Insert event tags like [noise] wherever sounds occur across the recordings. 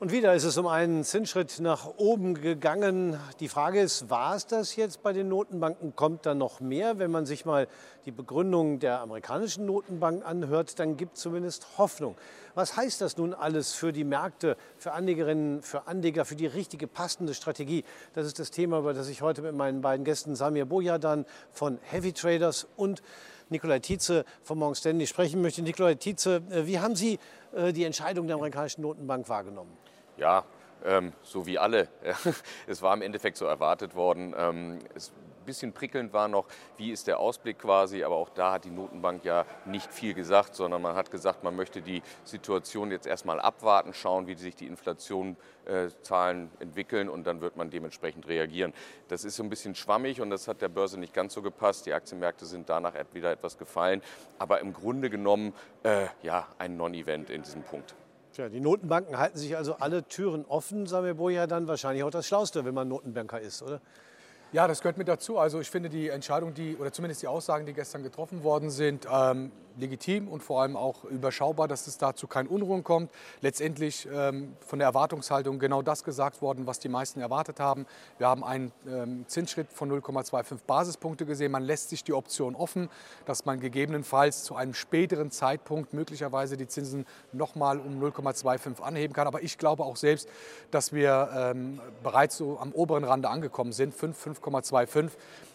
Und wieder ist es um einen Zinsschritt nach oben gegangen. Die Frage ist, war es das jetzt bei den Notenbanken? Kommt da noch mehr? Wenn man sich mal die Begründung der amerikanischen Notenbank anhört, dann gibt es zumindest Hoffnung. Was heißt das nun alles für die Märkte, für Anlegerinnen, für Anleger, für die richtige passende Strategie? Das ist das Thema, über das ich heute mit meinen beiden Gästen Samir Bojadan von Heavy Traders und Nikolai Tietze von Morgan Stanley sprechen möchte. Nikolai Tietze, äh, wie haben Sie äh, die Entscheidung der amerikanischen Notenbank wahrgenommen? Ja, ähm, so wie alle. [laughs] es war im Endeffekt so erwartet worden. Ähm, es bisschen prickelnd war noch, wie ist der Ausblick quasi, aber auch da hat die Notenbank ja nicht viel gesagt, sondern man hat gesagt, man möchte die Situation jetzt erstmal abwarten, schauen, wie sich die Inflationszahlen äh, entwickeln und dann wird man dementsprechend reagieren. Das ist so ein bisschen schwammig und das hat der Börse nicht ganz so gepasst. Die Aktienmärkte sind danach wieder etwas gefallen, aber im Grunde genommen äh, ja ein Non-Event in diesem Punkt. Tja, die Notenbanken halten sich also alle Türen offen, Samir Boja, dann wahrscheinlich auch das Schlauste, wenn man Notenbanker ist, oder? Ja, das gehört mit dazu. Also ich finde die Entscheidung, die oder zumindest die Aussagen, die gestern getroffen worden sind, ähm, legitim und vor allem auch überschaubar, dass es dazu kein Unruhen kommt. Letztendlich ähm, von der Erwartungshaltung genau das gesagt worden, was die meisten erwartet haben. Wir haben einen ähm, Zinsschritt von 0,25 Basispunkte gesehen. Man lässt sich die Option offen, dass man gegebenenfalls zu einem späteren Zeitpunkt möglicherweise die Zinsen nochmal um 0,25 anheben kann. Aber ich glaube auch selbst, dass wir ähm, bereits so am oberen Rande angekommen sind, 5, 5,25.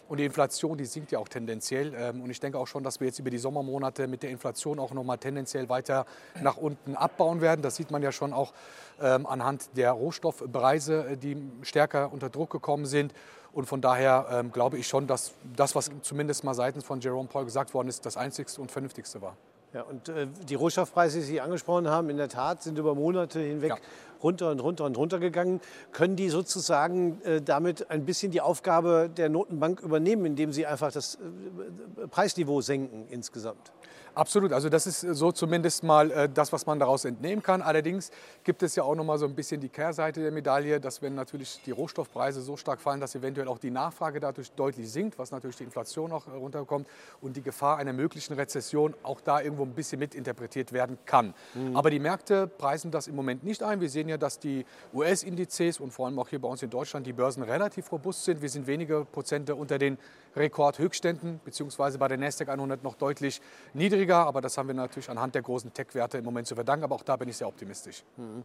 Und die Inflation, die sinkt ja auch tendenziell. Ähm, und ich denke auch schon, dass wir jetzt über die Sommermonate mit der Inflation auch noch mal tendenziell weiter nach unten abbauen werden. Das sieht man ja schon auch ähm, anhand der Rohstoffpreise, äh, die stärker unter Druck gekommen sind. Und von daher ähm, glaube ich schon, dass das, was zumindest mal seitens von Jerome Paul gesagt worden ist, das Einzigste und Vernünftigste war. Ja, und äh, die Rohstoffpreise, die Sie angesprochen haben, in der Tat sind über Monate hinweg ja. Runter und runter und runter gegangen. Können die sozusagen äh, damit ein bisschen die Aufgabe der Notenbank übernehmen, indem sie einfach das äh, Preisniveau senken insgesamt? Absolut, also das ist so zumindest mal äh, das, was man daraus entnehmen kann. Allerdings gibt es ja auch noch mal so ein bisschen die Kehrseite der Medaille, dass wenn natürlich die Rohstoffpreise so stark fallen, dass eventuell auch die Nachfrage dadurch deutlich sinkt, was natürlich die Inflation auch äh, runterkommt und die Gefahr einer möglichen Rezession auch da irgendwo ein bisschen mitinterpretiert werden kann. Mhm. Aber die Märkte preisen das im Moment nicht ein. Wir sehen ja, dass die US-Indizes und vor allem auch hier bei uns in Deutschland die Börsen relativ robust sind. Wir sind wenige Prozente unter den Rekordhöchständen, beziehungsweise bei der Nasdaq 100 noch deutlich niedriger. Aber das haben wir natürlich anhand der großen Tech-Werte im Moment zu verdanken. Aber auch da bin ich sehr optimistisch. Mhm.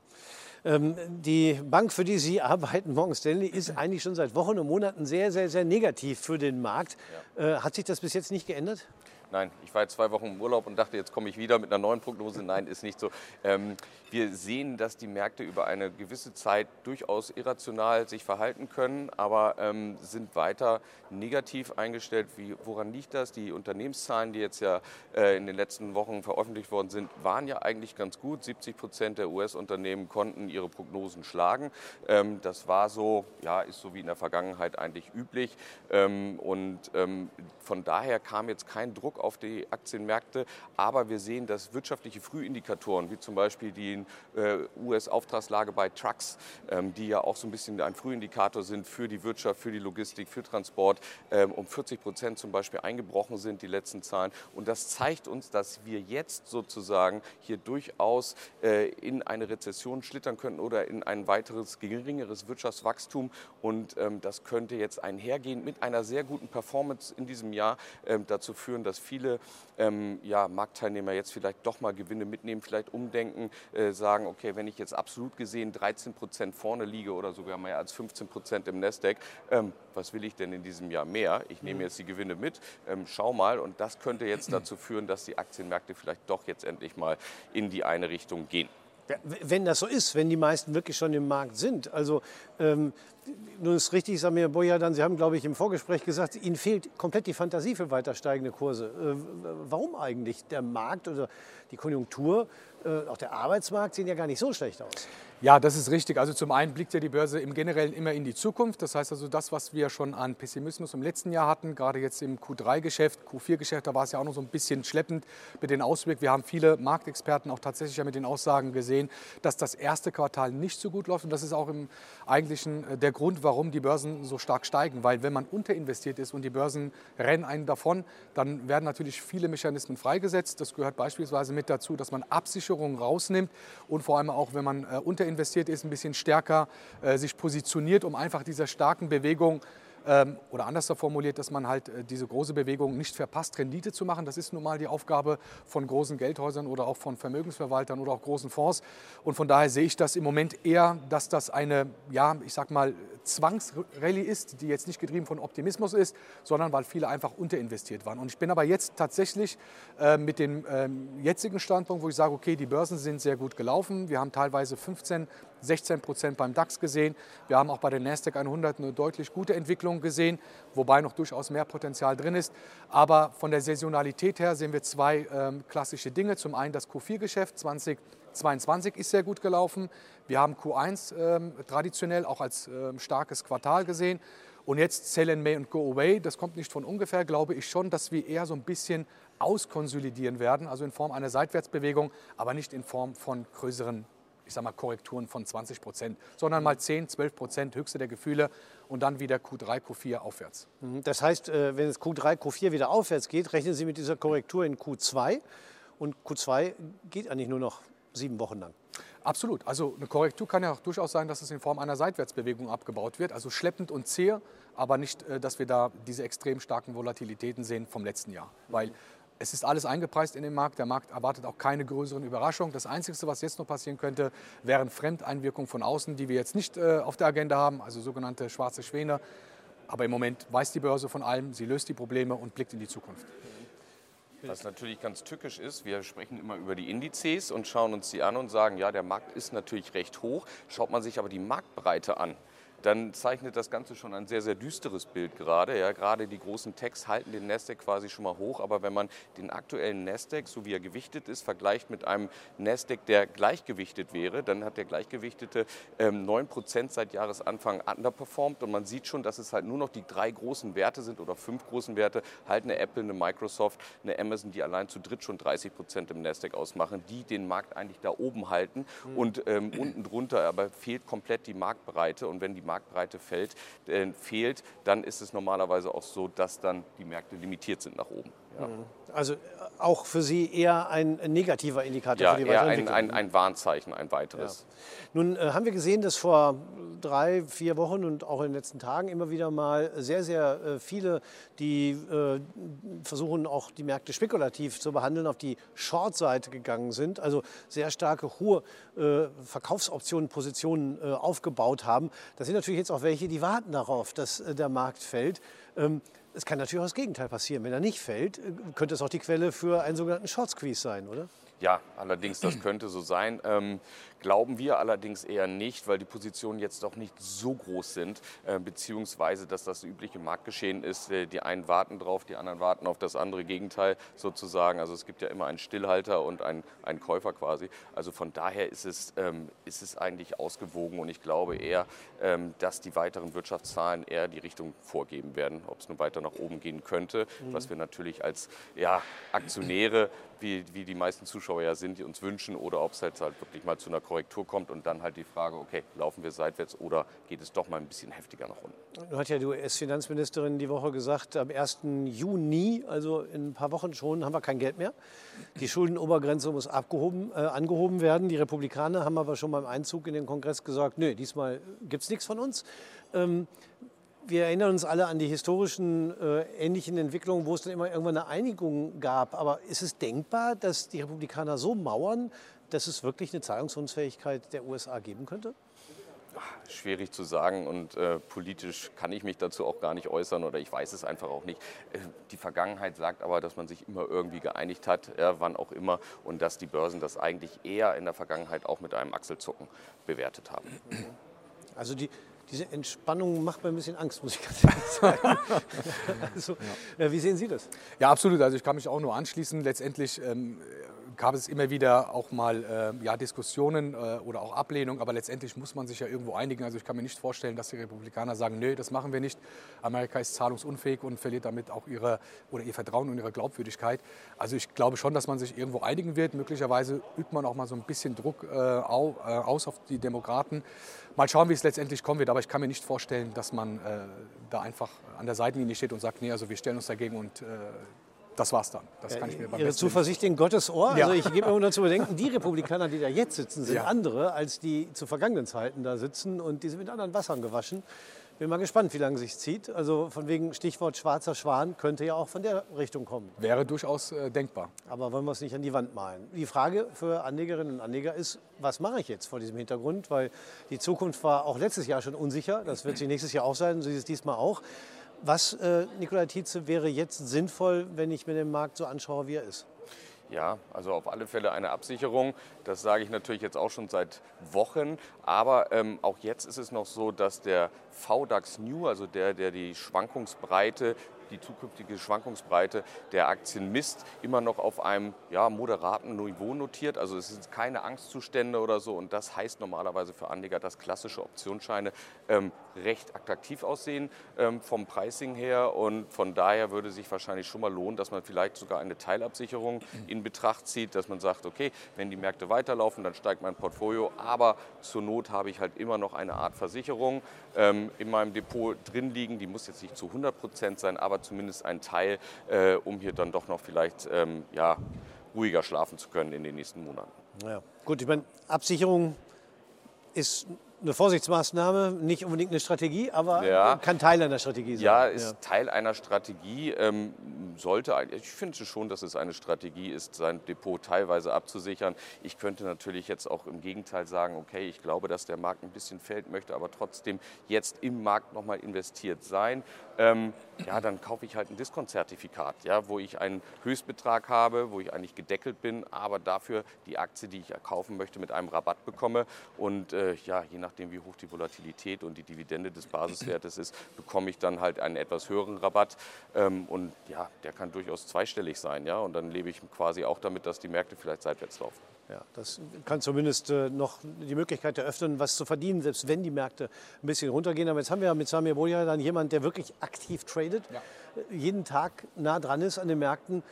Ähm, die Bank, für die Sie [laughs] arbeiten, Morgan Stanley, ist eigentlich schon seit Wochen und Monaten sehr, sehr, sehr negativ für den Markt. Ja. Äh, hat sich das bis jetzt nicht geändert? Nein, ich war jetzt zwei Wochen im Urlaub und dachte, jetzt komme ich wieder mit einer neuen Prognose. Nein, ist nicht so. Ähm, wir sehen, dass die Märkte über eine gewisse Zeit durchaus irrational sich verhalten können, aber ähm, sind weiter negativ eingestellt. Wie, woran liegt das? Die Unternehmenszahlen, die jetzt ja äh, in den letzten Wochen veröffentlicht worden sind, waren ja eigentlich ganz gut. 70 Prozent der US-Unternehmen konnten ihre Prognosen schlagen. Ähm, das war so, ja, ist so wie in der Vergangenheit eigentlich üblich. Ähm, und ähm, von daher kam jetzt kein Druck auf die Aktienmärkte. Aber wir sehen, dass wirtschaftliche Frühindikatoren, wie zum Beispiel die äh, US-Auftragslage bei Trucks, ähm, die ja auch so ein bisschen ein Frühindikator sind für die Wirtschaft, für die Logistik, für Transport, ähm, um 40 Prozent zum Beispiel eingebrochen sind, die letzten Zahlen. Und das zeigt uns, dass wir jetzt sozusagen hier durchaus äh, in eine Rezession schlittern könnten oder in ein weiteres geringeres Wirtschaftswachstum. Und ähm, das könnte jetzt einhergehen mit einer sehr guten Performance in diesem Jahr dazu führen, dass viele ähm, ja, Marktteilnehmer jetzt vielleicht doch mal Gewinne mitnehmen, vielleicht umdenken, äh, sagen, okay, wenn ich jetzt absolut gesehen 13 Prozent vorne liege oder sogar mehr als 15 Prozent im Nasdaq, ähm, was will ich denn in diesem Jahr mehr? Ich nehme mhm. jetzt die Gewinne mit, ähm, schau mal und das könnte jetzt dazu führen, dass die Aktienmärkte vielleicht doch jetzt endlich mal in die eine Richtung gehen. Wenn das so ist, wenn die meisten wirklich schon im Markt sind. Also ähm, nun ist richtig, Samir Boyadan, Sie haben, glaube ich, im Vorgespräch gesagt, Ihnen fehlt komplett die Fantasie für weiter steigende Kurse. Äh, warum eigentlich? Der Markt oder die Konjunktur, auch der Arbeitsmarkt sehen ja gar nicht so schlecht aus. Ja, das ist richtig. Also zum einen blickt ja die Börse im Generellen immer in die Zukunft. Das heißt also, das, was wir schon an Pessimismus im letzten Jahr hatten, gerade jetzt im Q3-Geschäft, Q4-Geschäft, da war es ja auch noch so ein bisschen schleppend mit den Auswirkungen. Wir haben viele Marktexperten auch tatsächlich ja mit den Aussagen gesehen, dass das erste Quartal nicht so gut läuft. Und das ist auch im Eigentlichen äh, der Grund, warum die Börsen so stark steigen. Weil wenn man unterinvestiert ist und die Börsen rennen einen davon, dann werden natürlich viele Mechanismen freigesetzt. Das gehört beispielsweise mit dazu, dass man Absicherungen rausnimmt und vor allem auch, wenn man äh, unter unterinvestiert ist, ein bisschen stärker äh, sich positioniert, um einfach dieser starken Bewegung oder anders formuliert, dass man halt äh, diese große Bewegung nicht verpasst, Rendite zu machen. Das ist nun mal die Aufgabe von großen Geldhäusern oder auch von Vermögensverwaltern oder auch großen Fonds. Und von daher sehe ich das im Moment eher, dass das eine, ja, ich sag mal, Zwangsrallye ist, die jetzt nicht getrieben von Optimismus ist, sondern weil viele einfach unterinvestiert waren. Und ich bin aber jetzt tatsächlich äh, mit dem ähm, jetzigen Standpunkt, wo ich sage, okay, die Börsen sind sehr gut gelaufen. Wir haben teilweise 15, 16 Prozent beim DAX gesehen. Wir haben auch bei der Nasdaq 100 eine deutlich gute Entwicklung gesehen, wobei noch durchaus mehr Potenzial drin ist. Aber von der Saisonalität her sehen wir zwei ähm, klassische Dinge. Zum einen das Q4-Geschäft 2022 ist sehr gut gelaufen. Wir haben Q1 ähm, traditionell auch als ähm, starkes Quartal gesehen. Und jetzt Sell in May und Go Away, das kommt nicht von ungefähr, glaube ich schon, dass wir eher so ein bisschen auskonsolidieren werden, also in Form einer Seitwärtsbewegung, aber nicht in Form von größeren ich sag mal, Korrekturen von 20 Prozent, sondern mal 10, 12 Prozent höchste der Gefühle und dann wieder Q3, Q4 aufwärts. Mhm. Das heißt, äh, wenn es Q3, Q4 wieder aufwärts geht, rechnen Sie mit dieser Korrektur in Q2 und Q2 geht eigentlich nur noch sieben Wochen lang. Absolut. Also eine Korrektur kann ja auch durchaus sein, dass es in Form einer Seitwärtsbewegung abgebaut wird, also schleppend und zäh, aber nicht, äh, dass wir da diese extrem starken Volatilitäten sehen vom letzten Jahr. Weil es ist alles eingepreist in den Markt. Der Markt erwartet auch keine größeren Überraschungen. Das Einzige, was jetzt noch passieren könnte, wären Fremdeinwirkungen von außen, die wir jetzt nicht äh, auf der Agenda haben, also sogenannte schwarze Schwäne. Aber im Moment weiß die Börse von allem, sie löst die Probleme und blickt in die Zukunft. Was natürlich ganz tückisch ist, wir sprechen immer über die Indizes und schauen uns die an und sagen, ja, der Markt ist natürlich recht hoch. Schaut man sich aber die Marktbreite an, dann zeichnet das Ganze schon ein sehr, sehr düsteres Bild gerade. Ja, gerade die großen Techs halten den Nasdaq quasi schon mal hoch, aber wenn man den aktuellen Nasdaq, so wie er gewichtet ist, vergleicht mit einem Nasdaq, der gleichgewichtet wäre, dann hat der gleichgewichtete ähm, 9% seit Jahresanfang underperformed und man sieht schon, dass es halt nur noch die drei großen Werte sind oder fünf großen Werte, halt eine Apple, eine Microsoft, eine Amazon, die allein zu dritt schon 30% im Nasdaq ausmachen, die den Markt eigentlich da oben halten mhm. und ähm, unten drunter aber fehlt komplett die Marktbreite und wenn die Marktbreite fällt, äh, fehlt, dann ist es normalerweise auch so, dass dann die Märkte limitiert sind nach oben. Ja. Mhm. Also auch für Sie eher ein negativer Indikator ja, für die eher ein, ein, ein, Warnzeichen, ein weiteres. Ja. Nun äh, haben wir gesehen, dass vor drei, vier Wochen und auch in den letzten Tagen immer wieder mal sehr, sehr äh, viele, die äh, versuchen auch die Märkte spekulativ zu behandeln, auf die Short-Seite gegangen sind, also sehr starke, hohe äh, Verkaufsoptionen, Positionen äh, aufgebaut haben. Das sind natürlich jetzt auch welche, die warten darauf, dass äh, der Markt fällt. Ähm, es kann natürlich auch das Gegenteil passieren. Wenn er nicht fällt, äh, könnte es auch die Quelle für einen sogenannten Short Squeeze sein, oder? Ja, allerdings, das könnte so sein. Ähm, glauben wir allerdings eher nicht, weil die Positionen jetzt doch nicht so groß sind, äh, beziehungsweise dass das übliche Marktgeschehen ist. Äh, die einen warten drauf, die anderen warten auf das andere Gegenteil sozusagen. Also es gibt ja immer einen Stillhalter und einen, einen Käufer quasi. Also von daher ist es, ähm, ist es eigentlich ausgewogen und ich glaube eher, ähm, dass die weiteren Wirtschaftszahlen eher die Richtung vorgeben werden, ob es nun weiter nach oben gehen könnte, mhm. was wir natürlich als ja, Aktionäre wie, wie die meisten Zuschauer ja sind, die uns wünschen, oder ob es halt, halt wirklich mal zu einer Korrektur kommt und dann halt die Frage, okay, laufen wir seitwärts oder geht es doch mal ein bisschen heftiger nach unten? Nun hat ja die US-Finanzministerin die Woche gesagt, am 1. Juni, also in ein paar Wochen schon, haben wir kein Geld mehr. Die Schuldenobergrenze muss abgehoben, äh, angehoben werden. Die Republikaner haben aber schon beim Einzug in den Kongress gesagt, nö, diesmal gibt es nichts von uns. Ähm, wir erinnern uns alle an die historischen äh, ähnlichen Entwicklungen, wo es dann immer irgendwann eine Einigung gab. Aber ist es denkbar, dass die Republikaner so mauern, dass es wirklich eine Zahlungsunfähigkeit der USA geben könnte? Schwierig zu sagen und äh, politisch kann ich mich dazu auch gar nicht äußern oder ich weiß es einfach auch nicht. Äh, die Vergangenheit sagt aber, dass man sich immer irgendwie geeinigt hat, ja, wann auch immer, und dass die Börsen das eigentlich eher in der Vergangenheit auch mit einem Achselzucken bewertet haben. Also die, diese Entspannung macht mir ein bisschen Angst, muss ich ganz ehrlich [laughs] sagen. also, ja. Wie sehen Sie das? Ja, absolut. Also ich kann mich auch nur anschließen. Letztendlich ähm, gab es immer wieder auch mal äh, ja, Diskussionen äh, oder auch Ablehnung, aber letztendlich muss man sich ja irgendwo einigen. Also ich kann mir nicht vorstellen, dass die Republikaner sagen, nö, das machen wir nicht. Amerika ist zahlungsunfähig und verliert damit auch ihre, oder ihr Vertrauen und ihre Glaubwürdigkeit. Also ich glaube schon, dass man sich irgendwo einigen wird. Möglicherweise übt man auch mal so ein bisschen Druck äh, aus auf die Demokraten. Mal schauen, wie es letztendlich kommen wird, aber ich kann mir nicht vorstellen, dass man da einfach an der Seitenlinie steht und sagt, nee, also wir stellen uns dagegen und das war's dann. Das kann ich mir beim Ihre Zuversicht in Gottes Ohr. Ja. Also ich gebe mir [laughs] nur zu bedenken, die Republikaner, die da jetzt sitzen, sind ja. andere als die zu vergangenen Zeiten da sitzen und die sind mit anderen Wassern gewaschen. Bin mal gespannt, wie lange sich zieht. Also von wegen Stichwort schwarzer Schwan könnte ja auch von der Richtung kommen. Wäre durchaus äh, denkbar. Aber wollen wir es nicht an die Wand malen? Die Frage für Anlegerinnen und Anleger ist, was mache ich jetzt vor diesem Hintergrund? Weil die Zukunft war auch letztes Jahr schon unsicher. Das wird sie nächstes Jahr auch sein, so ist es diesmal auch. Was, äh, Nikolai Tietze, wäre jetzt sinnvoll, wenn ich mir den Markt so anschaue, wie er ist? Ja, also auf alle Fälle eine Absicherung. Das sage ich natürlich jetzt auch schon seit Wochen. Aber ähm, auch jetzt ist es noch so, dass der VDAX New, also der, der die Schwankungsbreite die zukünftige Schwankungsbreite der Aktien misst, immer noch auf einem ja, moderaten Niveau notiert. Also es sind keine Angstzustände oder so. Und das heißt normalerweise für Anleger, dass klassische Optionsscheine ähm, recht attraktiv aussehen ähm, vom Pricing her. Und von daher würde sich wahrscheinlich schon mal lohnen, dass man vielleicht sogar eine Teilabsicherung in Betracht zieht, dass man sagt, okay, wenn die Märkte weiterlaufen, dann steigt mein Portfolio. Aber zur Not habe ich halt immer noch eine Art Versicherung ähm, in meinem Depot drin liegen. Die muss jetzt nicht zu 100 Prozent sein, aber zumindest ein Teil, äh, um hier dann doch noch vielleicht ähm, ja, ruhiger schlafen zu können in den nächsten Monaten. Ja. Gut, ich meine, Absicherung ist eine Vorsichtsmaßnahme, nicht unbedingt eine Strategie, aber ja. kann Teil einer Strategie sein. Ja, ist ja. Teil einer Strategie. Ähm, sollte, ich finde schon, dass es eine Strategie ist, sein Depot teilweise abzusichern. Ich könnte natürlich jetzt auch im Gegenteil sagen, okay, ich glaube, dass der Markt ein bisschen fällt, möchte aber trotzdem jetzt im Markt nochmal investiert sein. Ähm, ja, dann kaufe ich halt ein Diskontzertifikat, ja, wo ich einen Höchstbetrag habe, wo ich eigentlich gedeckelt bin, aber dafür die Aktie, die ich kaufen möchte, mit einem Rabatt bekomme. Und äh, ja, je nach nachdem wie hoch die Volatilität und die Dividende des Basiswertes ist, bekomme ich dann halt einen etwas höheren Rabatt. Ähm, und ja, der kann durchaus zweistellig sein. Ja? Und dann lebe ich quasi auch damit, dass die Märkte vielleicht seitwärts laufen. Ja, das kann zumindest äh, noch die Möglichkeit eröffnen, was zu verdienen, selbst wenn die Märkte ein bisschen runtergehen. Aber jetzt haben wir mit Samir Bolia dann jemanden, der wirklich aktiv tradet, ja. jeden Tag nah dran ist an den Märkten.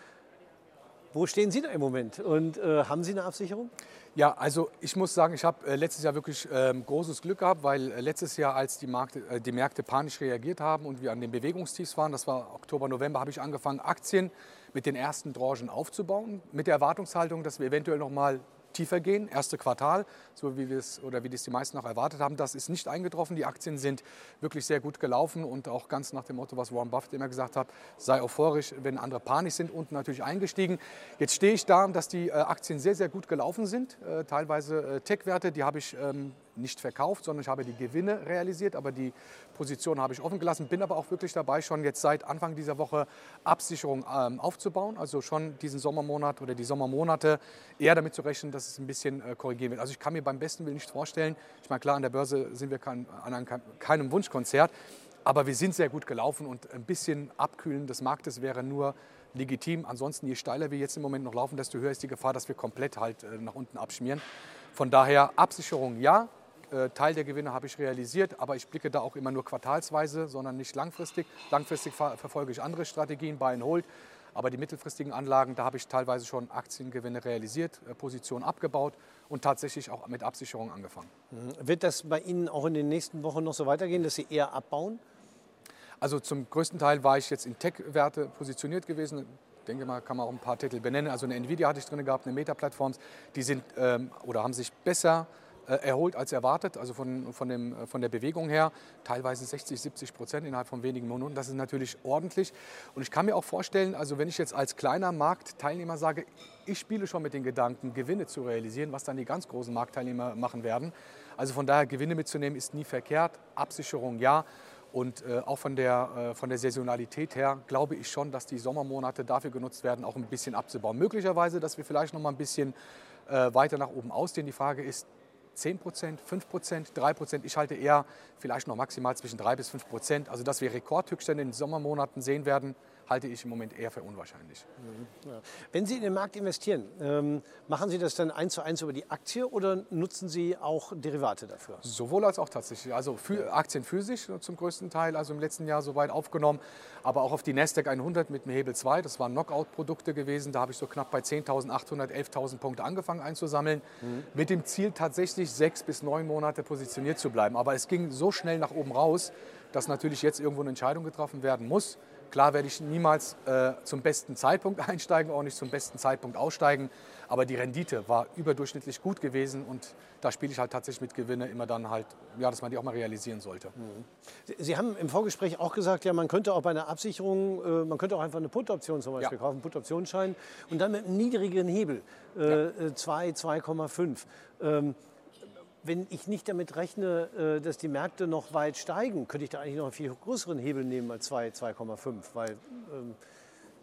Wo stehen Sie da im Moment und äh, haben Sie eine Absicherung? Ja, also ich muss sagen, ich habe äh, letztes Jahr wirklich ähm, großes Glück gehabt, weil äh, letztes Jahr, als die, Markte, äh, die Märkte panisch reagiert haben und wir an den Bewegungstiefs waren, das war Oktober, November, habe ich angefangen, Aktien mit den ersten Tranchen aufzubauen, mit der Erwartungshaltung, dass wir eventuell noch mal tiefer gehen, erste Quartal, so wie wir es oder wie das die meisten noch erwartet haben. Das ist nicht eingetroffen. Die Aktien sind wirklich sehr gut gelaufen und auch ganz nach dem Motto, was Warren Buffett immer gesagt hat, sei euphorisch, wenn andere panisch sind und natürlich eingestiegen. Jetzt stehe ich da, dass die äh, Aktien sehr, sehr gut gelaufen sind. Äh, teilweise äh, Tech-Werte, die habe ich ähm, nicht verkauft, sondern ich habe die Gewinne realisiert, aber die Position habe ich offen gelassen. Bin aber auch wirklich dabei, schon jetzt seit Anfang dieser Woche Absicherung ähm, aufzubauen. Also schon diesen Sommermonat oder die Sommermonate eher damit zu rechnen, dass es ein bisschen äh, korrigieren wird. Also ich kann mir beim besten Willen nicht vorstellen, ich meine, klar, an der Börse sind wir kein, an einem, keinem Wunschkonzert, aber wir sind sehr gut gelaufen und ein bisschen Abkühlen des Marktes wäre nur legitim. Ansonsten, je steiler wir jetzt im Moment noch laufen, desto höher ist die Gefahr, dass wir komplett halt äh, nach unten abschmieren. Von daher Absicherung ja, Teil der Gewinne habe ich realisiert, aber ich blicke da auch immer nur quartalsweise, sondern nicht langfristig. Langfristig ver verfolge ich andere Strategien, Buy and Hold. Aber die mittelfristigen Anlagen, da habe ich teilweise schon Aktiengewinne realisiert, äh, Positionen abgebaut und tatsächlich auch mit Absicherung angefangen. Mhm. Wird das bei Ihnen auch in den nächsten Wochen noch so weitergehen, dass Sie eher abbauen? Also zum größten Teil war ich jetzt in Tech-Werte positioniert gewesen. Ich denke mal, kann man auch ein paar Titel benennen. Also eine Nvidia hatte ich drin gehabt, eine Meta-Plattforms, die sind ähm, oder haben sich besser äh, erholt als erwartet, also von, von, dem, äh, von der Bewegung her, teilweise 60, 70 Prozent innerhalb von wenigen Monaten. Das ist natürlich ordentlich. Und ich kann mir auch vorstellen, also wenn ich jetzt als kleiner Marktteilnehmer sage, ich spiele schon mit den Gedanken, Gewinne zu realisieren, was dann die ganz großen Marktteilnehmer machen werden. Also von daher Gewinne mitzunehmen ist nie verkehrt, Absicherung ja. Und äh, auch von der, äh, von der Saisonalität her glaube ich schon, dass die Sommermonate dafür genutzt werden, auch ein bisschen abzubauen. Möglicherweise, dass wir vielleicht noch mal ein bisschen äh, weiter nach oben ausdehnen. Die Frage ist, 10 Prozent, 5 Prozent, 3 Prozent. Ich halte eher vielleicht noch maximal zwischen 3 bis 5 Prozent. Also dass wir Rekordhöchststände in den Sommermonaten sehen werden, halte ich im Moment eher für unwahrscheinlich. Mhm. Wenn Sie in den Markt investieren, ähm, machen Sie das dann eins zu eins über die Aktie oder nutzen Sie auch Derivate dafür? Sowohl als auch tatsächlich. Also für Aktien physisch zum größten Teil, also im letzten Jahr soweit aufgenommen, aber auch auf die Nasdaq 100 mit dem Hebel 2. Das waren Knockout-Produkte gewesen. Da habe ich so knapp bei 10.800, 11.000 Punkte angefangen einzusammeln, mhm. mit dem Ziel tatsächlich sechs bis neun Monate positioniert zu bleiben. Aber es ging so schnell nach oben raus, dass natürlich jetzt irgendwo eine Entscheidung getroffen werden muss Klar werde ich niemals äh, zum besten Zeitpunkt [laughs] einsteigen, auch nicht zum besten Zeitpunkt aussteigen. Aber die Rendite war überdurchschnittlich gut gewesen und da spiele ich halt tatsächlich mit Gewinne immer dann halt, ja, dass man die auch mal realisieren sollte. Mhm. Sie haben im Vorgespräch auch gesagt, ja, man könnte auch bei einer Absicherung, äh, man könnte auch einfach eine Put-Option zum Beispiel ja. kaufen, Put-Optionsschein und dann mit einem niedrigen Hebel, äh, 2, 2,5 wenn ich nicht damit rechne, äh, dass die Märkte noch weit steigen, könnte ich da eigentlich noch einen viel größeren Hebel nehmen als 2, 2,5, weil ähm,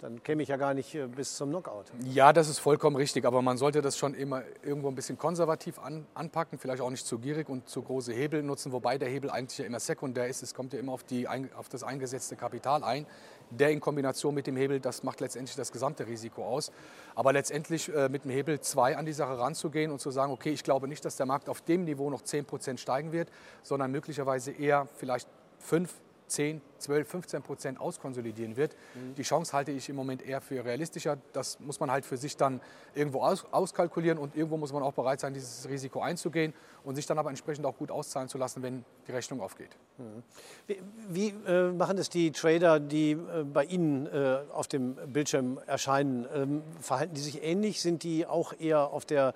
dann käme ich ja gar nicht äh, bis zum Knockout. Ja, das ist vollkommen richtig, aber man sollte das schon immer irgendwo ein bisschen konservativ an, anpacken, vielleicht auch nicht zu gierig und zu große Hebel nutzen, wobei der Hebel eigentlich ja immer sekundär ist. Es kommt ja immer auf, die, auf das eingesetzte Kapital ein der in Kombination mit dem Hebel, das macht letztendlich das gesamte Risiko aus. Aber letztendlich äh, mit dem Hebel 2 an die Sache ranzugehen und zu sagen, okay, ich glaube nicht, dass der Markt auf dem Niveau noch 10 Prozent steigen wird, sondern möglicherweise eher vielleicht 5, 10, 12, 15 Prozent auskonsolidieren wird. Mhm. Die Chance halte ich im Moment eher für realistischer. Das muss man halt für sich dann irgendwo aus, auskalkulieren und irgendwo muss man auch bereit sein, dieses Risiko einzugehen und sich dann aber entsprechend auch gut auszahlen zu lassen, wenn die Rechnung aufgeht. Mhm. Wie, wie äh, machen das die Trader, die äh, bei Ihnen äh, auf dem Bildschirm erscheinen? Ähm, verhalten die sich ähnlich? Sind die auch eher auf der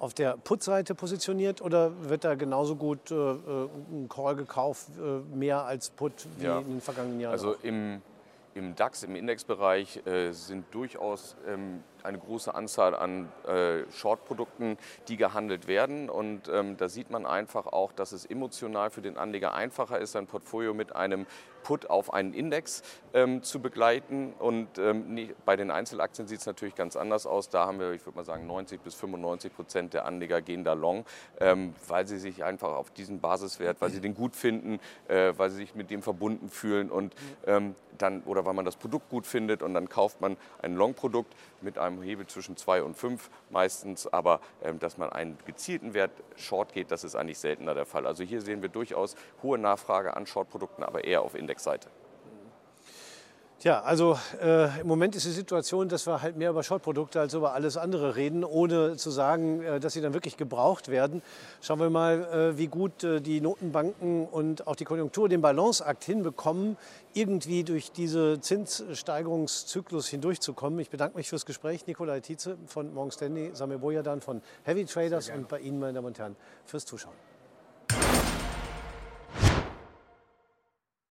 auf der Put-Seite positioniert oder wird da genauso gut äh, äh, ein Call gekauft, äh, mehr als Put wie ja. in den vergangenen Jahren? Also im, im DAX, im Indexbereich äh, sind durchaus ähm, eine große Anzahl an äh, Short-Produkten, die gehandelt werden. Und ähm, da sieht man einfach auch, dass es emotional für den Anleger einfacher ist, sein Portfolio mit einem Put auf einen Index ähm, zu begleiten. Und ähm, bei den Einzelaktien sieht es natürlich ganz anders aus. Da haben wir, ich würde mal sagen, 90 bis 95 Prozent der Anleger gehen da long, weil sie sich einfach auf diesen Basiswert, weil sie den gut finden, äh, weil sie sich mit dem verbunden fühlen und dann, oder weil man das Produkt gut findet und dann kauft man ein Long-Produkt mit einem Hebel zwischen 2 und 5 meistens, aber ähm, dass man einen gezielten Wert Short geht, das ist eigentlich seltener der Fall. Also hier sehen wir durchaus hohe Nachfrage an Short-Produkten, aber eher auf Index. Indexseite. Tja, also äh, im Moment ist die Situation, dass wir halt mehr über Shortprodukte als über alles andere reden, ohne zu sagen, äh, dass sie dann wirklich gebraucht werden. Schauen wir mal, äh, wie gut äh, die Notenbanken und auch die Konjunktur den Balanceakt hinbekommen, irgendwie durch diese Zinssteigerungszyklus hindurchzukommen. Ich bedanke mich fürs Gespräch, Nikolai Tietze von Morgan Stanley, Samir Boyadan von Heavy Traders und bei Ihnen, meine Damen und Herren, fürs Zuschauen.